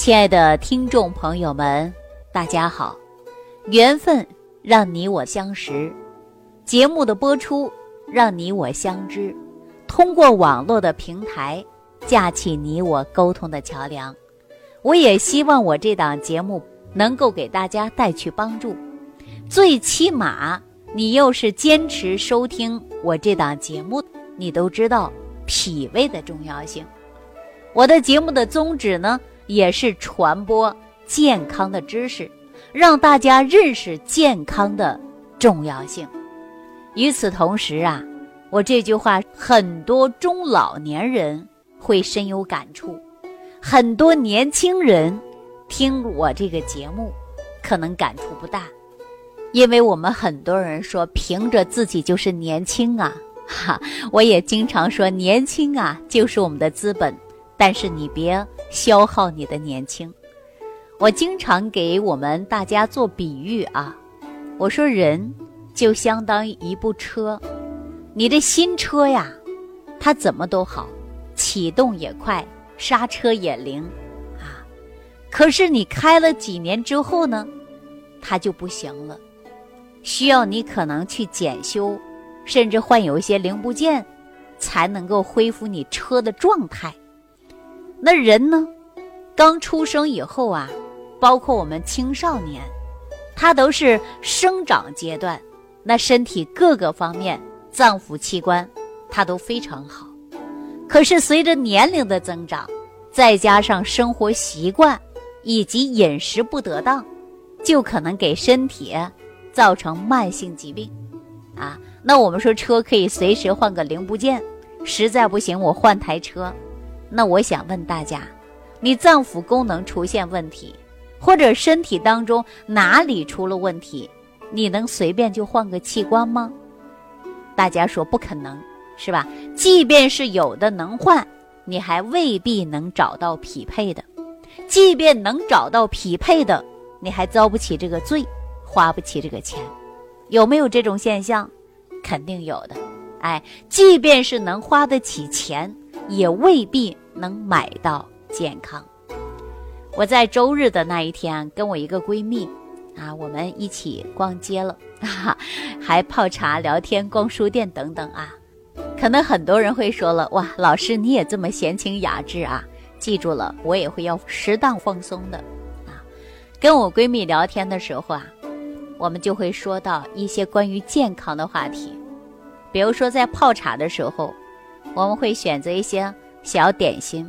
亲爱的听众朋友们，大家好！缘分让你我相识，节目的播出让你我相知，通过网络的平台架起你我沟通的桥梁。我也希望我这档节目能够给大家带去帮助，最起码你又是坚持收听我这档节目，你都知道脾胃的重要性。我的节目的宗旨呢？也是传播健康的知识，让大家认识健康的重要性。与此同时啊，我这句话很多中老年人会深有感触，很多年轻人听我这个节目可能感触不大，因为我们很多人说凭着自己就是年轻啊，哈，我也经常说年轻啊就是我们的资本。但是你别消耗你的年轻。我经常给我们大家做比喻啊，我说人就相当于一部车，你的新车呀，它怎么都好，启动也快，刹车也灵啊。可是你开了几年之后呢，它就不行了，需要你可能去检修，甚至换有一些零部件，才能够恢复你车的状态。那人呢，刚出生以后啊，包括我们青少年，他都是生长阶段，那身体各个方面、脏腑器官，他都非常好。可是随着年龄的增长，再加上生活习惯以及饮食不得当，就可能给身体造成慢性疾病。啊，那我们说车可以随时换个零部件，实在不行我换台车。那我想问大家，你脏腑功能出现问题，或者身体当中哪里出了问题，你能随便就换个器官吗？大家说不可能，是吧？即便是有的能换，你还未必能找到匹配的；即便能找到匹配的，你还遭不起这个罪，花不起这个钱。有没有这种现象？肯定有的。哎，即便是能花得起钱，也未必。能买到健康。我在周日的那一天，跟我一个闺蜜啊，我们一起逛街了，哈，还泡茶、聊天、逛书店等等啊。可能很多人会说了，哇，老师你也这么闲情雅致啊？记住了，我也会要适当放松的啊。跟我闺蜜聊天的时候啊，我们就会说到一些关于健康的话题，比如说在泡茶的时候，我们会选择一些。小点心，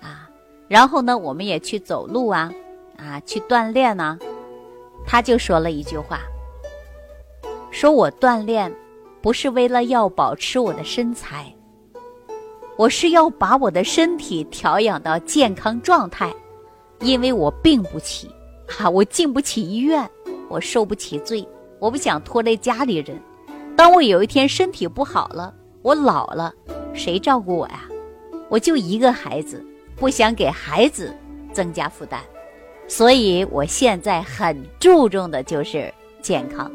啊，然后呢，我们也去走路啊，啊，去锻炼呢。他就说了一句话，说我锻炼不是为了要保持我的身材，我是要把我的身体调养到健康状态，因为我病不起，哈，我进不起医院，我受不起罪，我不想拖累家里人。当我有一天身体不好了，我老了，谁照顾我呀？我就一个孩子，不想给孩子增加负担，所以我现在很注重的就是健康。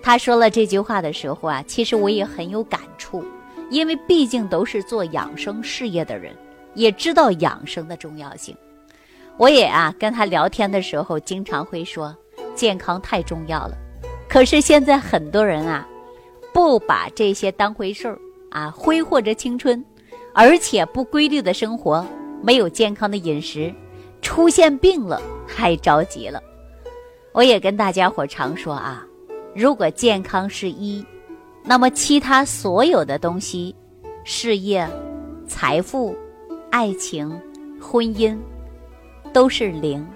他说了这句话的时候啊，其实我也很有感触，因为毕竟都是做养生事业的人，也知道养生的重要性。我也啊跟他聊天的时候，经常会说健康太重要了。可是现在很多人啊，不把这些当回事儿啊，挥霍着青春。而且不规律的生活，没有健康的饮食，出现病了还着急了。我也跟大家伙常说啊，如果健康是一，那么其他所有的东西，事业、财富、爱情、婚姻，都是零。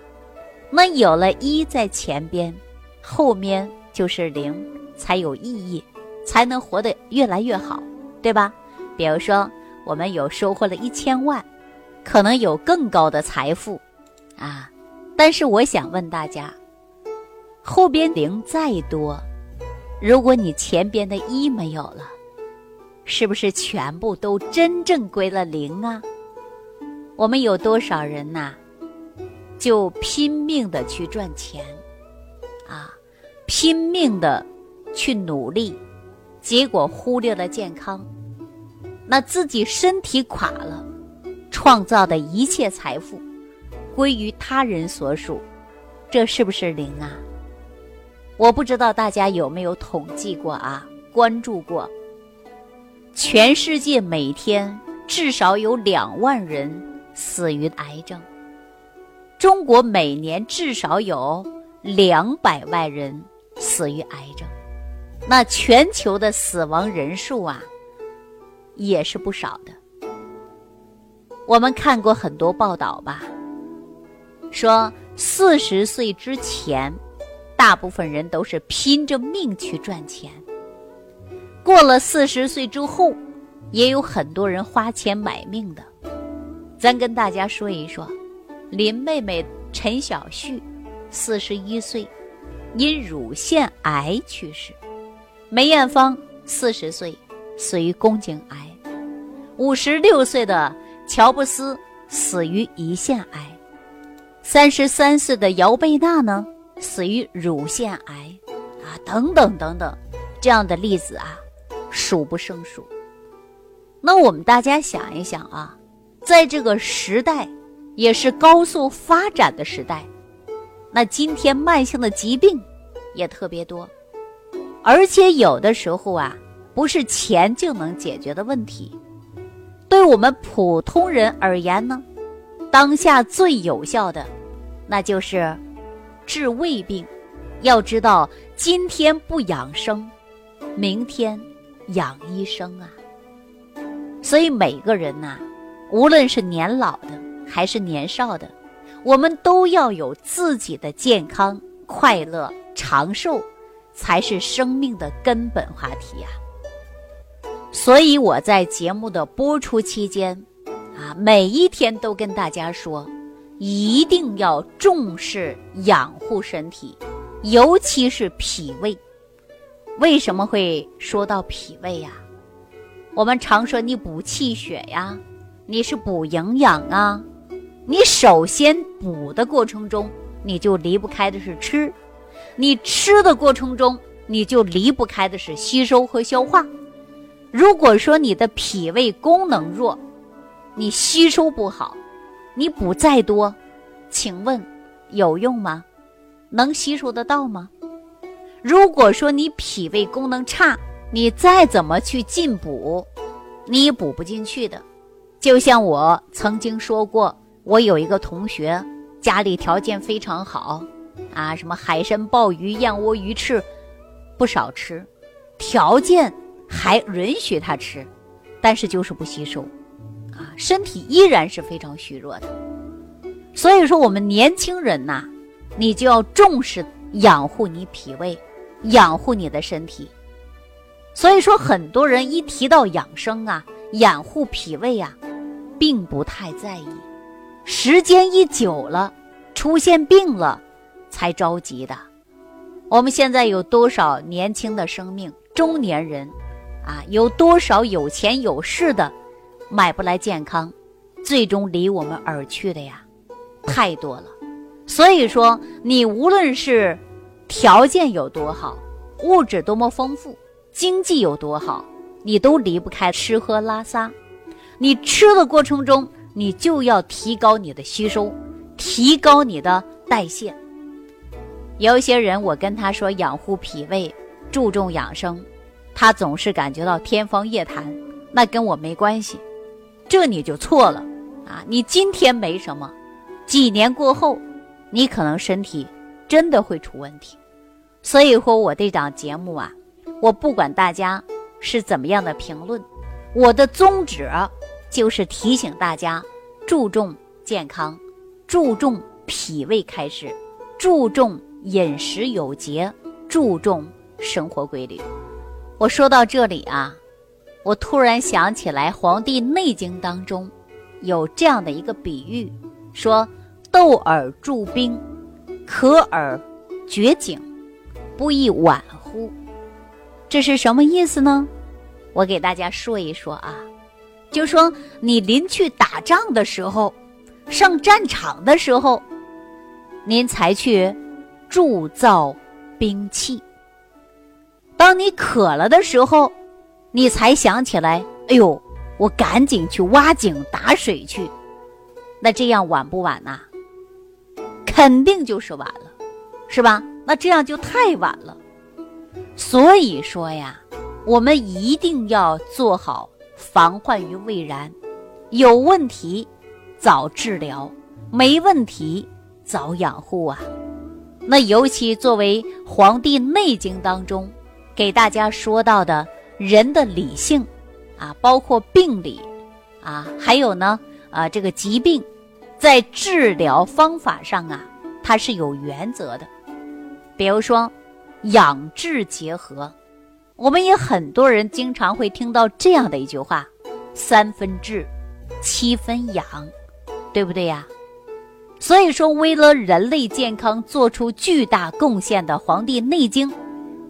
那有了一在前边，后面就是零，才有意义，才能活得越来越好，对吧？比如说。我们有收获了一千万，可能有更高的财富，啊！但是我想问大家，后边零再多，如果你前边的一没有了，是不是全部都真正归了零啊？我们有多少人呐，就拼命的去赚钱，啊，拼命的去努力，结果忽略了健康。那自己身体垮了，创造的一切财富，归于他人所属，这是不是零啊？我不知道大家有没有统计过啊？关注过？全世界每天至少有两万人死于癌症，中国每年至少有两百万人死于癌症，那全球的死亡人数啊，也是不少的。我们看过很多报道吧，说四十岁之前，大部分人都是拼着命去赚钱。过了四十岁之后，也有很多人花钱买命的。咱跟大家说一说，林妹妹陈小旭，四十一岁，因乳腺癌去世；梅艳芳四十岁，死于宫颈癌；五十六岁的乔布斯死于胰腺癌；三十三岁的姚贝娜呢，死于乳腺癌。啊，等等等等，这样的例子啊。数不胜数。那我们大家想一想啊，在这个时代，也是高速发展的时代，那今天慢性的疾病也特别多，而且有的时候啊，不是钱就能解决的问题。对我们普通人而言呢，当下最有效的，那就是治胃病。要知道，今天不养生，明天。养医生啊，所以每个人呐，无论是年老的还是年少的，我们都要有自己的健康、快乐、长寿，才是生命的根本话题呀。所以我在节目的播出期间，啊，每一天都跟大家说，一定要重视养护身体，尤其是脾胃。为什么会说到脾胃呀？我们常说你补气血呀，你是补营养啊。你首先补的过程中，你就离不开的是吃；你吃的过程中，你就离不开的是吸收和消化。如果说你的脾胃功能弱，你吸收不好，你补再多，请问有用吗？能吸收得到吗？如果说你脾胃功能差，你再怎么去进补，你也补不进去的。就像我曾经说过，我有一个同学家里条件非常好，啊，什么海参、鲍鱼、燕窝、鱼翅不少吃，条件还允许他吃，但是就是不吸收，啊，身体依然是非常虚弱的。所以说，我们年轻人呐，你就要重视养护你脾胃。养护你的身体，所以说很多人一提到养生啊，养护脾胃啊，并不太在意。时间一久了，出现病了，才着急的。我们现在有多少年轻的生命，中年人啊，有多少有钱有势的，买不来健康，最终离我们而去的呀，太多了。所以说，你无论是。条件有多好，物质多么丰富，经济有多好，你都离不开吃喝拉撒。你吃的过程中，你就要提高你的吸收，提高你的代谢。有一些人，我跟他说养护脾胃，注重养生，他总是感觉到天方夜谭，那跟我没关系，这你就错了啊！你今天没什么，几年过后，你可能身体真的会出问题。所以说，我这档节目啊，我不管大家是怎么样的评论，我的宗旨就是提醒大家注重健康，注重脾胃开始，注重饮食有节，注重生活规律。我说到这里啊，我突然想起来，《黄帝内经》当中有这样的一个比喻，说斗而助兵，可而绝井。不亦晚乎？这是什么意思呢？我给大家说一说啊，就说你临去打仗的时候，上战场的时候，您才去铸造兵器。当你渴了的时候，你才想起来，哎呦，我赶紧去挖井打水去。那这样晚不晚呐？肯定就是晚了，是吧？那这样就太晚了。所以说呀，我们一定要做好防患于未然，有问题早治疗，没问题早养护啊。那尤其作为《黄帝内经》当中给大家说到的人的理性啊，包括病理啊，还有呢啊这个疾病，在治疗方法上啊，它是有原则的，比如说。养治结合，我们也很多人经常会听到这样的一句话：“三分治，七分养”，对不对呀？所以说，为了人类健康做出巨大贡献的《黄帝内经》，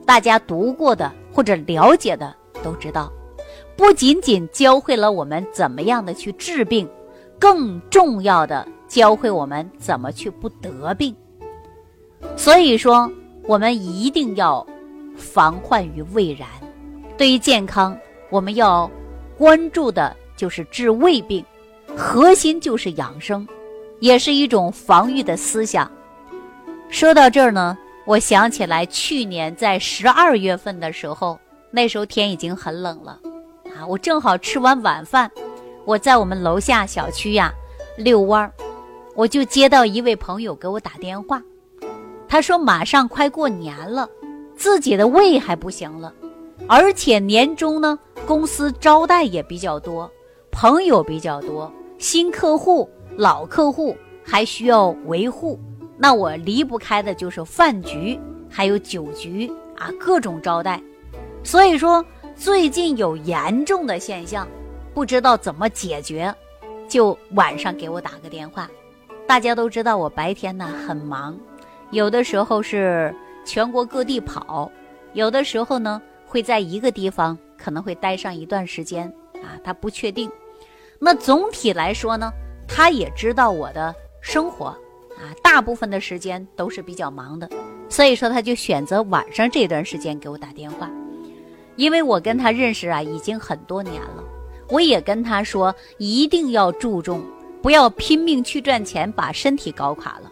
大家读过的或者了解的都知道，不仅仅教会了我们怎么样的去治病，更重要的教会我们怎么去不得病。所以说。我们一定要防患于未然。对于健康，我们要关注的就是治未病，核心就是养生，也是一种防御的思想。说到这儿呢，我想起来去年在十二月份的时候，那时候天已经很冷了啊，我正好吃完晚饭，我在我们楼下小区呀遛弯儿，我就接到一位朋友给我打电话。他说：“马上快过年了，自己的胃还不行了，而且年终呢，公司招待也比较多，朋友比较多，新客户、老客户还需要维护。那我离不开的就是饭局，还有酒局啊，各种招待。所以说，最近有严重的现象，不知道怎么解决，就晚上给我打个电话。大家都知道我白天呢很忙。”有的时候是全国各地跑，有的时候呢会在一个地方可能会待上一段时间啊，他不确定。那总体来说呢，他也知道我的生活啊，大部分的时间都是比较忙的，所以说他就选择晚上这段时间给我打电话。因为我跟他认识啊已经很多年了，我也跟他说一定要注重，不要拼命去赚钱，把身体搞垮了。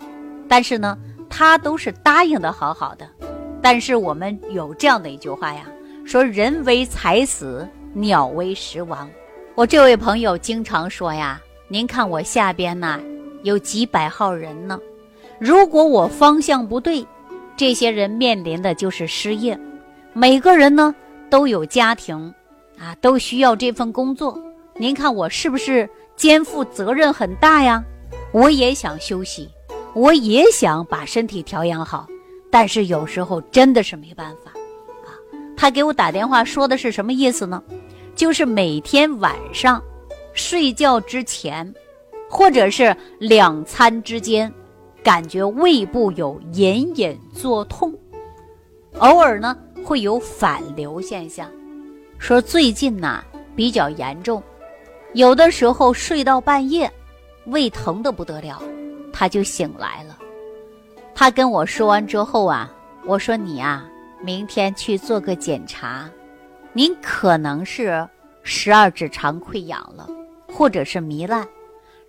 但是呢。他都是答应的好好的，但是我们有这样的一句话呀，说人为财死，鸟为食亡。我这位朋友经常说呀，您看我下边呢有几百号人呢，如果我方向不对，这些人面临的就是失业。每个人呢都有家庭，啊，都需要这份工作。您看我是不是肩负责任很大呀？我也想休息。我也想把身体调养好，但是有时候真的是没办法，啊，他给我打电话说的是什么意思呢？就是每天晚上睡觉之前，或者是两餐之间，感觉胃部有隐隐作痛，偶尔呢会有反流现象，说最近呐比较严重，有的时候睡到半夜，胃疼的不得了。他就醒来了，他跟我说完之后啊，我说你啊，明天去做个检查，您可能是十二指肠溃疡了，或者是糜烂。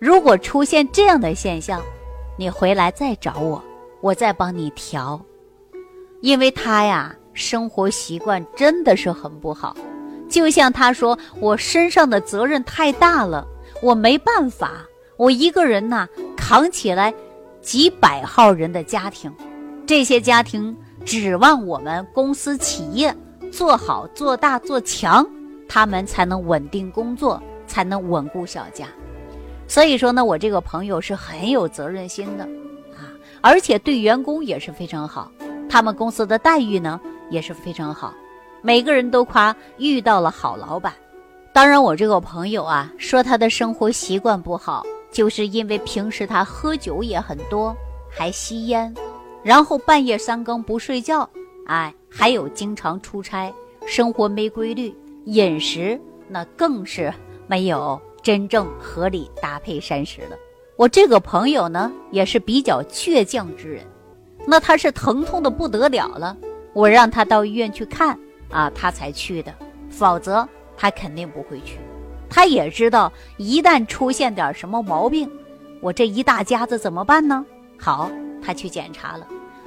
如果出现这样的现象，你回来再找我，我再帮你调。因为他呀，生活习惯真的是很不好，就像他说，我身上的责任太大了，我没办法。我一个人呐，扛起来几百号人的家庭，这些家庭指望我们公司企业做好、做大、做强，他们才能稳定工作，才能稳固小家。所以说呢，我这个朋友是很有责任心的啊，而且对员工也是非常好，他们公司的待遇呢也是非常好，每个人都夸遇到了好老板。当然，我这个朋友啊，说他的生活习惯不好。就是因为平时他喝酒也很多，还吸烟，然后半夜三更不睡觉，哎，还有经常出差，生活没规律，饮食那更是没有真正合理搭配膳食了。我这个朋友呢，也是比较倔强之人，那他是疼痛的不得了了，我让他到医院去看啊，他才去的，否则他肯定不会去。他也知道，一旦出现点什么毛病，我这一大家子怎么办呢？好，他去检查了。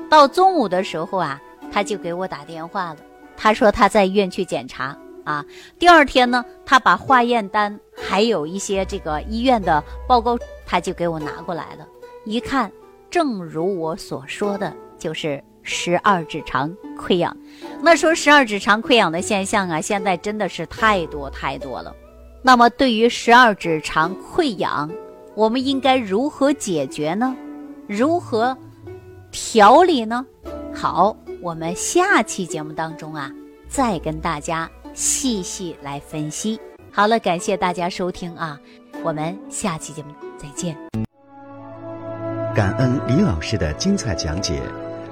到中午的时候啊，他就给我打电话了。他说他在医院去检查啊。第二天呢，他把化验单还有一些这个医院的报告，他就给我拿过来了。一看，正如我所说的，就是十二指肠溃疡。那说十二指肠溃疡的现象啊，现在真的是太多太多了。那么对于十二指肠溃疡，我们应该如何解决呢？如何调理呢？好，我们下期节目当中啊，再跟大家细细来分析。好了，感谢大家收听啊，我们下期节目再见。感恩李老师的精彩讲解。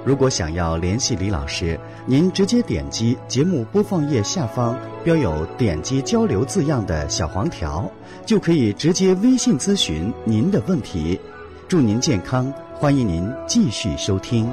如果想要联系李老师，您直接点击节目播放页下方标有“点击交流”字样的小黄条，就可以直接微信咨询您的问题。祝您健康，欢迎您继续收听。